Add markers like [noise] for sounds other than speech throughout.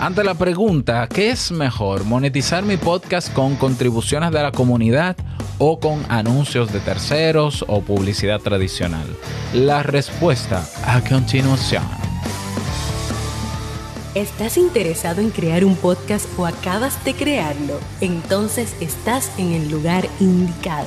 Ante la pregunta, ¿qué es mejor? ¿Monetizar mi podcast con contribuciones de la comunidad o con anuncios de terceros o publicidad tradicional? La respuesta a continuación. ¿Estás interesado en crear un podcast o acabas de crearlo? Entonces estás en el lugar indicado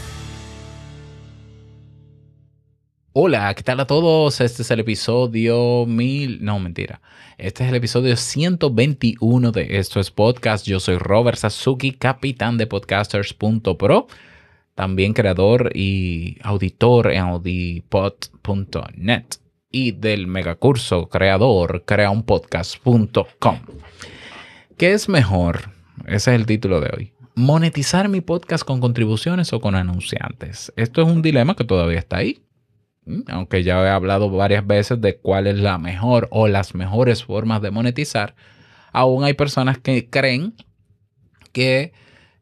Hola, ¿qué tal a todos? Este es el episodio mil... No, mentira. Este es el episodio 121 de Esto es Podcast. Yo soy Robert Sasuki, capitán de podcasters.pro, también creador y auditor en audipod.net y del megacurso creador creaunpodcast.com. ¿Qué es mejor? Ese es el título de hoy. ¿Monetizar mi podcast con contribuciones o con anunciantes? Esto es un dilema que todavía está ahí aunque ya he hablado varias veces de cuál es la mejor o las mejores formas de monetizar, aún hay personas que creen que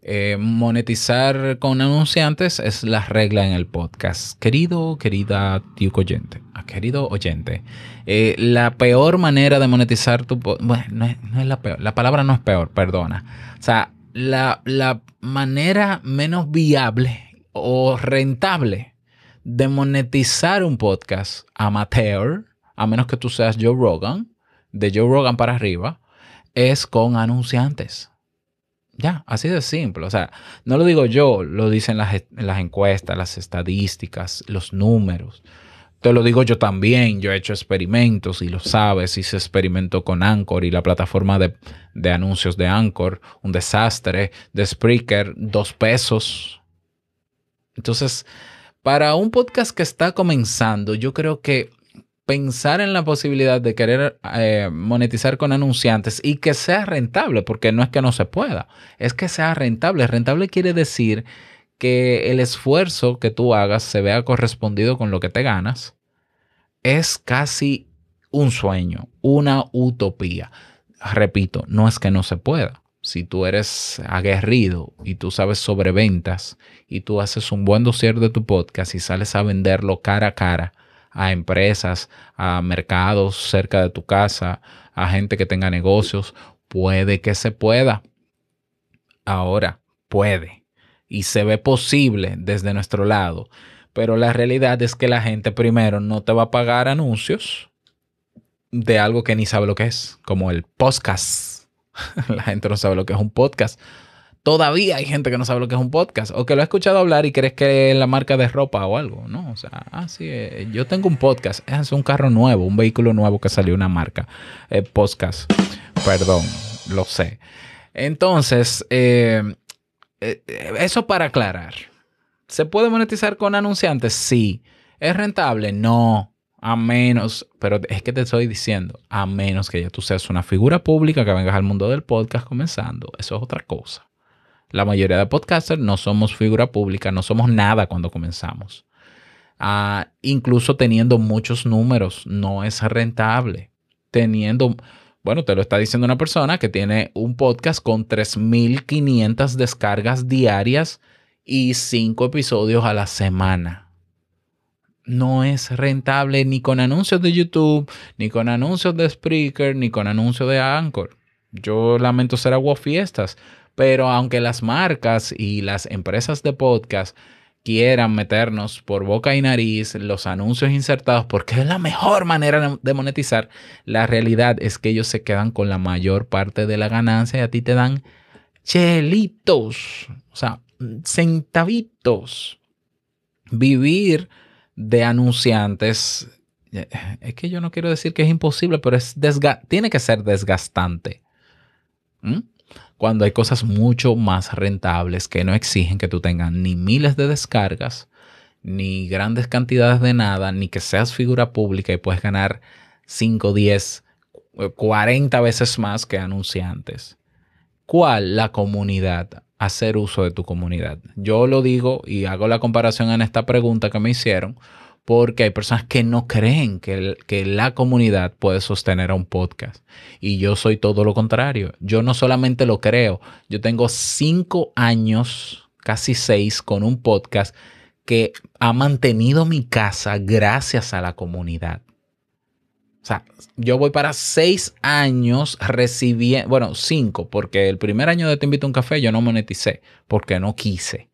eh, monetizar con anunciantes es la regla en el podcast. Querido, querida tío oyente, ah, querido oyente, eh, la peor manera de monetizar tu podcast, bueno, no es, no es, la peor, la palabra no es peor, perdona. O sea, la, la manera menos viable o rentable de monetizar un podcast amateur, a menos que tú seas Joe Rogan, de Joe Rogan para arriba, es con anunciantes. Ya, así de simple. O sea, no lo digo yo, lo dicen las, encuestas, las estadísticas, los números. Te lo digo yo también, yo he hecho experimentos y lo sabes, hice experimento con Anchor y la plataforma de, de anuncios de Anchor, un desastre, de Spreaker, dos pesos. Entonces, para un podcast que está comenzando, yo creo que pensar en la posibilidad de querer eh, monetizar con anunciantes y que sea rentable, porque no es que no se pueda, es que sea rentable. Rentable quiere decir que el esfuerzo que tú hagas se vea correspondido con lo que te ganas. Es casi un sueño, una utopía. Repito, no es que no se pueda si tú eres aguerrido y tú sabes sobre ventas y tú haces un buen dossier de tu podcast y sales a venderlo cara a cara a empresas, a mercados cerca de tu casa, a gente que tenga negocios, puede que se pueda. Ahora, puede. Y se ve posible desde nuestro lado. Pero la realidad es que la gente primero no te va a pagar anuncios de algo que ni sabe lo que es, como el podcast [laughs] la gente no sabe lo que es un podcast. Todavía hay gente que no sabe lo que es un podcast o que lo ha escuchado hablar y crees que es la marca de ropa o algo, ¿no? O sea, ah, eh, yo tengo un podcast, es un carro nuevo, un vehículo nuevo que salió una marca, eh, podcast, perdón, lo sé. Entonces, eh, eso para aclarar. ¿Se puede monetizar con anunciantes? Sí. ¿Es rentable? No. A menos, pero es que te estoy diciendo, a menos que ya tú seas una figura pública que vengas al mundo del podcast comenzando, eso es otra cosa. La mayoría de podcasters no somos figura pública, no somos nada cuando comenzamos. Ah, incluso teniendo muchos números, no es rentable. Teniendo, bueno, te lo está diciendo una persona que tiene un podcast con 3.500 descargas diarias y 5 episodios a la semana no es rentable ni con anuncios de YouTube, ni con anuncios de Spreaker, ni con anuncios de Anchor. Yo lamento ser fiestas, pero aunque las marcas y las empresas de podcast quieran meternos por boca y nariz los anuncios insertados porque es la mejor manera de monetizar, la realidad es que ellos se quedan con la mayor parte de la ganancia y a ti te dan chelitos, o sea, centavitos. Vivir de anunciantes, es que yo no quiero decir que es imposible, pero es tiene que ser desgastante. Cuando hay cosas mucho más rentables que no exigen que tú tengas ni miles de descargas, ni grandes cantidades de nada, ni que seas figura pública y puedes ganar 5, 10, 40 veces más que anunciantes. ¿Cuál? La comunidad. Hacer uso de tu comunidad. Yo lo digo y hago la comparación en esta pregunta que me hicieron porque hay personas que no creen que, que, la comunidad puede sostener a un podcast. Y yo soy todo lo contrario. Yo no solamente lo creo, yo tengo cinco años, casi seis, con un podcast que ha mantenido mi casa gracias a la comunidad. O sea, yo voy para seis años recibiendo, bueno, cinco, porque el primer año de Te Invito a un Café yo no moneticé, porque no quise.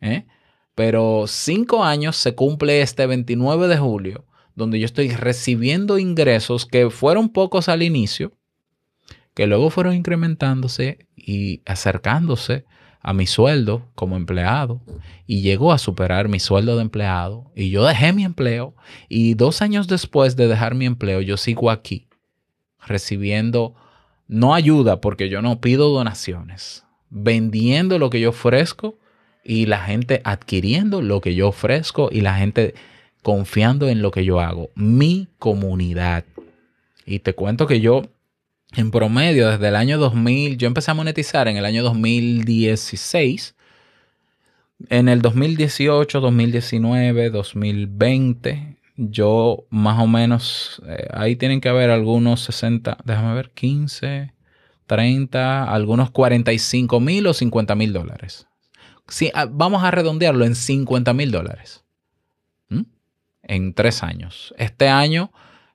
¿Eh? Pero cinco años se cumple este 29 de julio, donde yo estoy recibiendo ingresos que fueron pocos al inicio, que luego fueron incrementándose y acercándose a mi sueldo como empleado y llegó a superar mi sueldo de empleado y yo dejé mi empleo y dos años después de dejar mi empleo yo sigo aquí recibiendo no ayuda porque yo no pido donaciones, vendiendo lo que yo ofrezco y la gente adquiriendo lo que yo ofrezco y la gente confiando en lo que yo hago. Mi comunidad. Y te cuento que yo, en promedio, desde el año 2000, yo empecé a monetizar en el año 2016. En el 2018, 2019, 2020, yo más o menos, eh, ahí tienen que haber algunos 60, déjame ver, 15, 30, algunos 45 mil o 50 mil dólares Ah, vamos a redondearlo en 50 mil dólares. ¿Mm? En tres años. Este año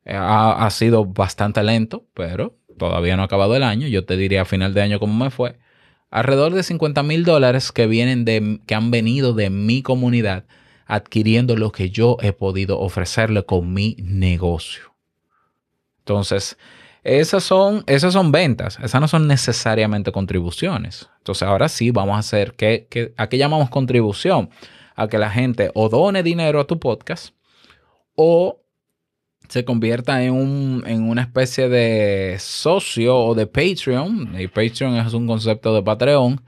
eh, ha, sido bastante lento, pero todavía no ha acabado el año. Yo te diría a final de año cómo me fue. Alrededor de 50 mil dólares que vienen de, que han venido de mi comunidad adquiriendo lo que yo he podido ofrecerle con mi negocio. Entonces, esas son, esas son ventas, esas no son necesariamente contribuciones. Entonces ahora sí vamos a hacer, que, ¿a qué llamamos contribución? A que la gente o done dinero a tu podcast o se convierta en, un, en una especie de socio o de Patreon. Y Patreon es un concepto de Patreon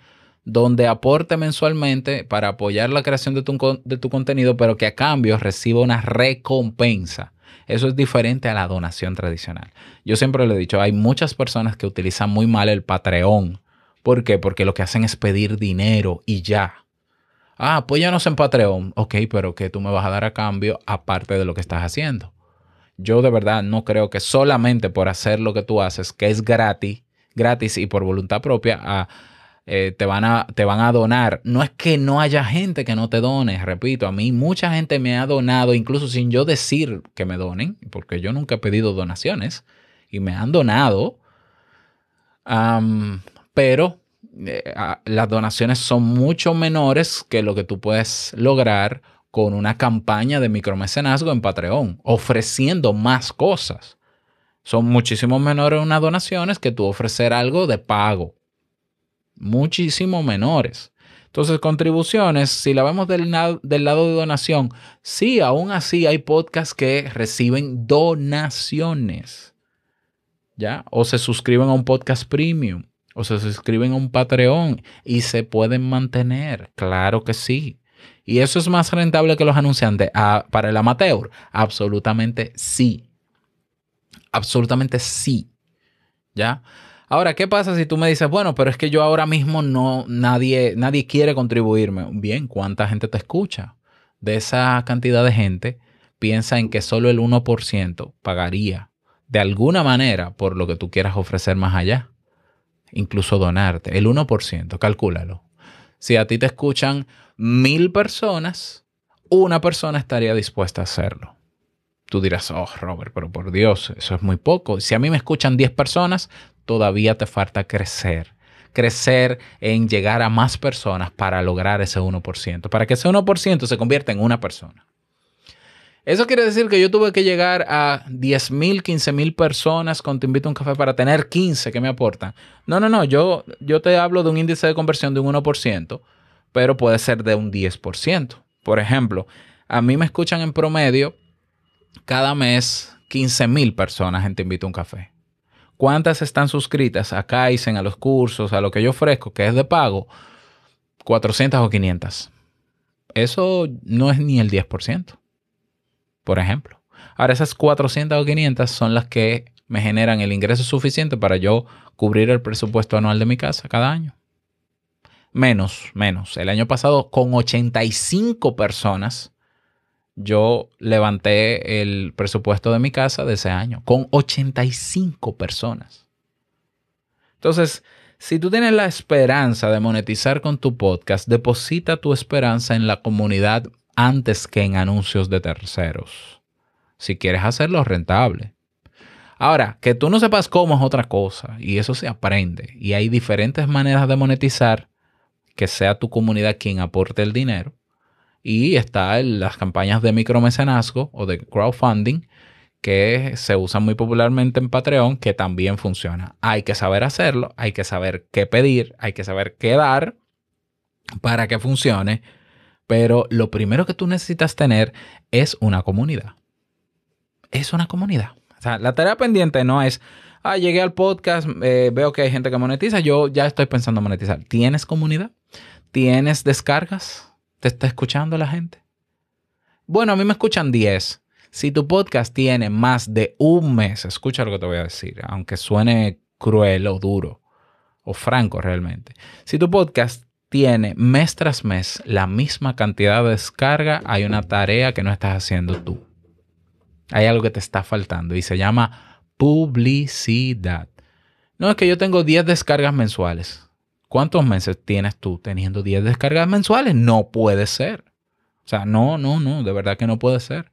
donde aporte mensualmente para apoyar la creación de tu, de tu contenido, pero que a cambio reciba una recompensa. Eso es diferente a la donación tradicional. Yo siempre le he dicho, hay muchas personas que utilizan muy mal el Patreon. ¿Por qué? Porque lo que hacen es pedir dinero y ya. Ah, apóyanos en Patreon. Ok, pero ¿qué tú me vas a dar a cambio aparte de lo que estás haciendo? Yo de verdad no creo que solamente por hacer lo que tú haces, que es gratis, gratis y por voluntad propia, a eh, te, van a, te van a donar. No es que no haya gente que no te done, repito, a mí mucha gente me ha donado, incluso sin yo decir que me donen, porque yo nunca he pedido donaciones y me han donado, pero eh, las donaciones son mucho menores que lo que tú puedes lograr con una campaña de micromecenazgo en Patreon, ofreciendo más cosas. Son muchísimo menores unas donaciones que tú ofrecer algo de pago muchísimo menores. Entonces, contribuciones, si la vemos del, del, lado de donación, sí, aún así hay podcasts que reciben donaciones, ¿ya? O se suscriben a un podcast premium, o se suscriben a un Patreon y se pueden mantener, claro que sí. ¿Y eso es más rentable que los anunciantes ah, para el amateur? Absolutamente sí. Absolutamente sí. ¿Ya? Ahora, ¿qué pasa si tú me dices, bueno, pero es que yo ahora mismo no, nadie, nadie quiere contribuirme? Bien, ¿cuánta gente te escucha? De esa cantidad de gente, piensa en que solo el 1% pagaría de alguna manera por lo que tú quieras ofrecer más allá. Incluso donarte. El 1%, calcúlalo. Si a ti te escuchan mil personas, una persona estaría dispuesta a hacerlo. Tú dirás, oh, Robert, pero por Dios, eso es muy poco. Si a mí me escuchan 10 personas, todavía te falta crecer. Crecer en llegar a más personas para lograr ese 1%, para que ese 1% se convierta en una persona. Eso quiere decir que yo tuve que llegar a 10 mil, 15 mil personas con Te Invito a un Café para tener 15 que me aportan. No, no, no, yo, yo te hablo de un índice de conversión de un 1%, pero puede ser de un 10%. Por ejemplo, a mí me escuchan en promedio cada mes 15 mil personas en Te Invito a un Café. ¿Cuántas están suscritas a Kaizen, a los cursos, a lo que yo ofrezco, que es de pago? 400 o 500. Eso no es ni el 10%, por ejemplo. Ahora, esas 400 o 500 son las que me generan el ingreso suficiente para yo cubrir el presupuesto anual de mi casa cada año. Menos, menos. El año pasado con 85 personas yo levanté el presupuesto de mi casa de ese año con 85 personas. Entonces, si tú tienes la esperanza de monetizar con tu podcast, deposita tu esperanza en la comunidad antes que en anuncios de terceros. Si quieres hacerlo rentable. Ahora, que tú no sepas cómo es otra cosa y eso se aprende. Y hay diferentes maneras de monetizar que sea tu comunidad quien aporte el dinero. Y está en las campañas de micromecenazgo o de crowdfunding que se usan muy popularmente en Patreon, que también funciona. Hay que saber hacerlo, hay que saber qué pedir, hay que saber qué dar para que funcione. Pero lo primero que tú necesitas tener es una comunidad. Es una comunidad. O sea, la tarea pendiente no es, ah, llegué al podcast, eh, veo que hay gente que monetiza, yo ya estoy pensando en monetizar. ¿Tienes comunidad? ¿Tienes descargas? ¿Te está escuchando la gente? Bueno, a mí me escuchan 10. Si tu podcast tiene más de un mes, escucha lo que te voy a decir, aunque suene cruel o duro o franco realmente. Si tu podcast tiene mes tras mes la misma cantidad de descarga, hay una tarea que no estás haciendo tú. Hay algo que te está faltando y se llama publicidad. No es que yo tengo 10 descargas mensuales. ¿Cuántos meses tienes tú teniendo 10 descargas mensuales? No puede ser. O sea, no, no, no, de verdad que no puede ser.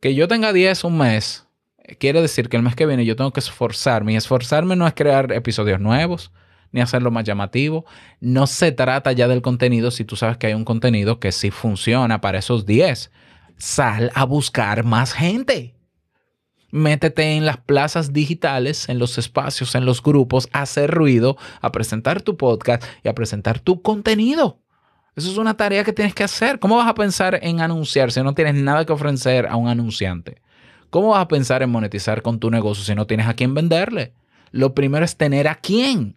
Que yo tenga 10 un mes, quiere decir que el mes que viene yo tengo que esforzarme. Y esforzarme no es crear episodios nuevos, ni hacerlo más llamativo. No se trata ya del contenido si tú sabes que hay un contenido que sí funciona para esos 10. Sal a buscar más gente métete en las plazas digitales, en los espacios, en los grupos, a hacer ruido, a presentar tu podcast y a presentar tu contenido. Eso es una tarea que tienes que hacer. ¿Cómo vas a pensar en anunciar si no tienes nada que ofrecer a un anunciante? ¿Cómo vas a pensar en monetizar con tu negocio si no tienes a quién venderle? Lo primero es tener a quién.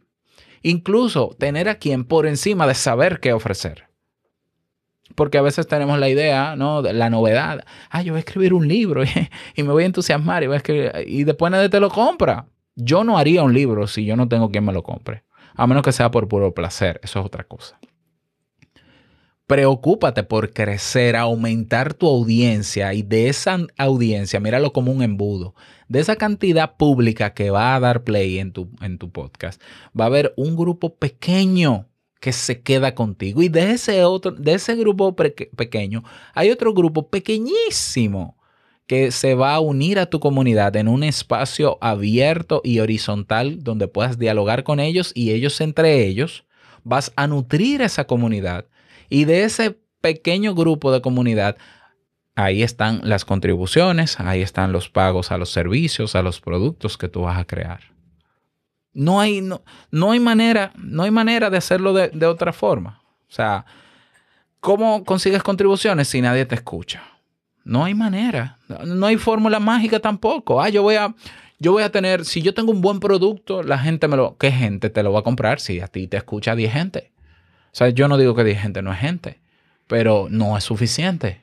Incluso tener a quién por encima de saber qué ofrecer porque a veces tenemos la idea, ¿no? La novedad. Ah, yo voy a escribir un libro [laughs] y, me voy a entusiasmar y, y después nadie te lo compra. Yo no haría un libro si yo no tengo quien me lo compre. A menos que sea por puro placer. Eso es otra cosa. Preocúpate por crecer, aumentar tu audiencia y de esa audiencia, míralo como un embudo, de esa cantidad pública que va a dar play en tu, en tu podcast, va a haber un grupo pequeño que se queda contigo. Y de ese otro, de ese grupo pequeño, hay otro grupo pequeñísimo que se va a unir a tu comunidad en un espacio abierto y horizontal donde puedas dialogar con ellos y ellos entre ellos. Vas a nutrir esa comunidad. Y de ese pequeño grupo de comunidad, ahí están las contribuciones, ahí están los pagos a los servicios, a los productos que tú vas a crear. No hay, no, no hay manera, no hay manera de hacerlo de, de otra forma. O sea, ¿cómo consigues contribuciones si nadie te escucha? No hay manera. No hay fórmula mágica tampoco. Ah, yo voy a, yo voy a tener, si yo tengo un buen producto, la gente me lo, ¿qué gente te lo va a comprar si a ti te escucha 10 gente? O sea, yo no digo que 10 gente no es gente, pero no es suficiente.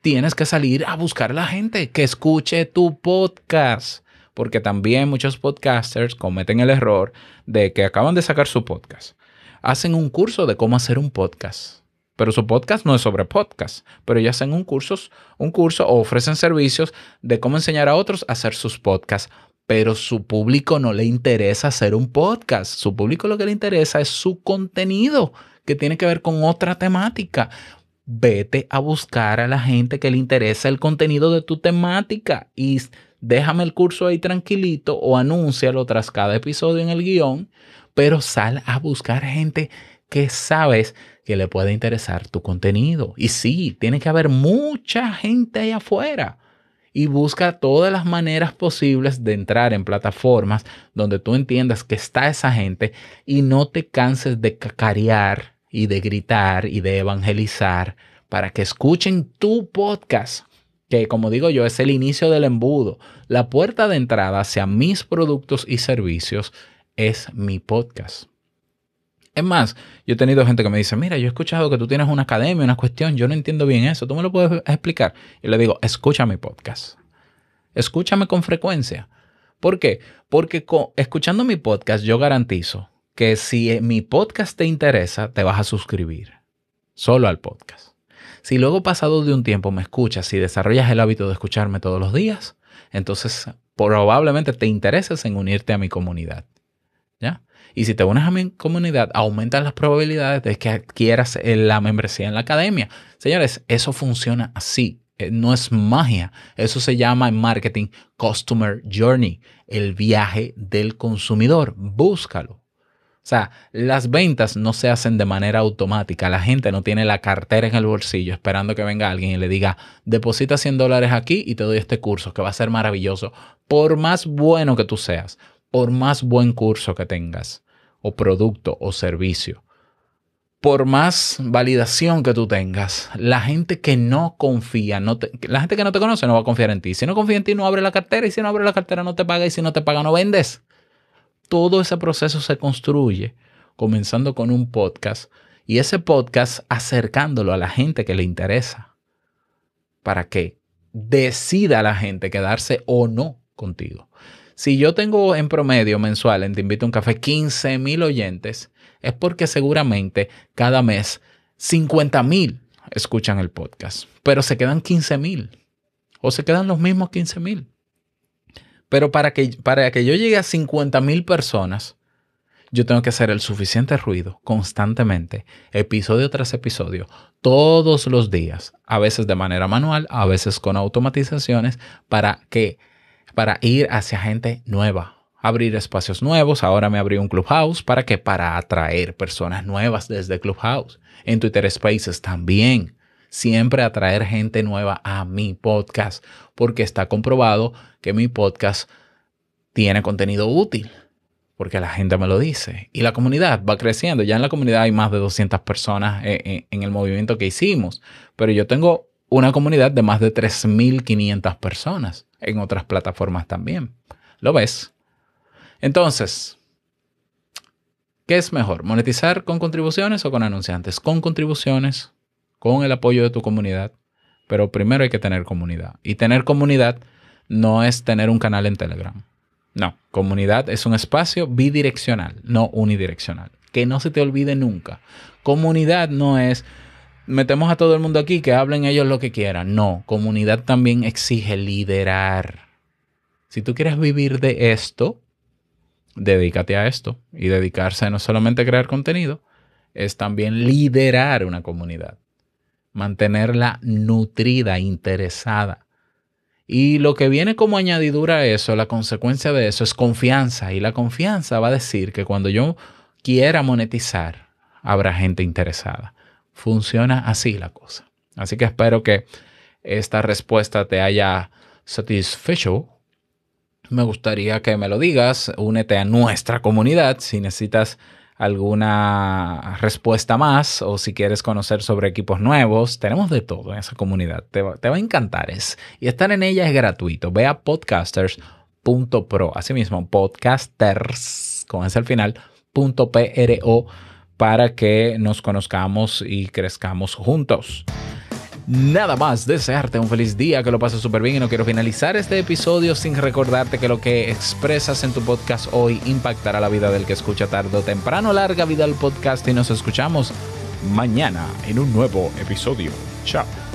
Tienes que salir a buscar a la gente que escuche tu podcast porque también muchos podcasters cometen el error de que acaban de sacar su podcast. Hacen un curso de cómo hacer un podcast. Pero su podcast no es sobre podcast, pero ya hacen un curso, un curso o ofrecen servicios de cómo enseñar a otros a hacer sus podcasts. Pero su público no le interesa hacer un podcast. Su público lo que le interesa es su contenido, que tiene que ver con otra temática vete a buscar a la gente que le interesa el contenido de tu temática y déjame el curso ahí tranquilito o anúncialo tras cada episodio en el guion, pero sal a buscar gente que sabes que le puede interesar tu contenido. Y sí, tiene que haber mucha gente ahí afuera. Y busca todas las maneras posibles de entrar en plataformas donde tú entiendas que está esa gente y no te canses de cacarear y de gritar y de evangelizar para que escuchen tu podcast que como digo yo es el inicio del embudo. La puerta de entrada hacia mis productos y servicios es mi podcast. Es más, yo he tenido gente que me dice, mira, yo he escuchado que tú tienes una academia, una cuestión, yo no entiendo bien eso, ¿tú me lo puedes explicar? Y le digo, escucha mi podcast. Escúchame con frecuencia, ¿Por qué? Porque escuchando mi podcast yo garantizo que si mi podcast te interesa, te vas a suscribir solo al podcast. Si luego pasado de un tiempo me escuchas y desarrollas el hábito de escucharme todos los días, entonces probablemente te intereses en unirte a mi comunidad. ¿Ya? Y si te unes a mi comunidad, aumentan las probabilidades de que adquieras la membresía en la academia. Señores, eso funciona así. Eh, no es magia. Eso se llama en marketing Customer Journey, el viaje del consumidor. Búscalo. O sea, las ventas no se hacen de manera automática. La gente no tiene la cartera en el bolsillo esperando que venga alguien y le diga, deposita 100 dólares aquí y te doy este curso que va a ser maravilloso. Por más bueno que tú seas, por más buen curso que tengas, o producto o servicio, por más validación que tú tengas, la gente que no confía, no la gente que no te conoce no va a confiar en ti. Si no confía en ti, no abre la cartera y si no abre la cartera no te paga y si no te paga no vendes todo ese proceso se construye comenzando con un podcast y ese podcast acercándolo a la gente que le interesa para que decida la gente quedarse o no contigo. Si yo tengo en promedio mensual en Te Invito a un Café 15 mil oyentes, es porque seguramente cada mes 50 mil escuchan el podcast, pero se quedan 15 mil o se quedan los mismos 15 mil. Pero para que, para que yo llegue a 50 mil personas, yo tengo que hacer el suficiente ruido constantemente, episodio tras episodio, todos los días, a veces de manera manual, a veces con automatizaciones, para que, para ir hacia gente nueva, abrir espacios nuevos. Ahora me abrí un Clubhouse para que para atraer personas nuevas desde Clubhouse. En Twitter Spaces también siempre atraer gente nueva a mi podcast, porque está comprobado que mi podcast tiene contenido útil, porque la gente me lo dice. Y la comunidad va creciendo. Ya en la comunidad hay más de 200 personas eh, eh, en, el movimiento que hicimos, pero yo tengo una comunidad de más de 3.500 personas en otras plataformas también. ¿Lo ves? Entonces, ¿qué es mejor? ¿Monetizar con contribuciones o con anunciantes? Con contribuciones con el apoyo de tu comunidad. Pero primero hay que tener comunidad. Y tener comunidad no es tener un canal en Telegram. No, comunidad es un espacio bidireccional, no unidireccional. Que no se te olvide nunca. Comunidad no es metemos a todo el mundo aquí que hablen ellos lo que quieran. No, comunidad también exige liderar. Si tú quieres vivir de esto, dedícate a esto. Y dedicarse no solamente a crear contenido, es también liderar una comunidad mantenerla nutrida, interesada. Y lo que viene como añadidura a eso, la consecuencia de eso es confianza. Y la confianza va a decir que cuando yo quiera monetizar, habrá gente interesada. Funciona así la cosa. Así que espero que esta respuesta te haya satisfecho. Me gustaría que me lo digas. Únete a nuestra comunidad si necesitas alguna respuesta más o si quieres conocer sobre equipos nuevos, tenemos de todo en esa comunidad. Te va, a encantar. Es, y estar en ella es gratuito. Ve a podcasters.pro. Asimismo, podcasters, con ese al final, punto .pro para que nos conozcamos y crezcamos juntos. Nada más, desearte un feliz día, que lo pases súper bien y no quiero finalizar este episodio sin recordarte que lo que expresas en tu podcast hoy impactará la vida del que escucha tarde o temprano. Larga vida al podcast y nos escuchamos mañana en un nuevo episodio. Chao.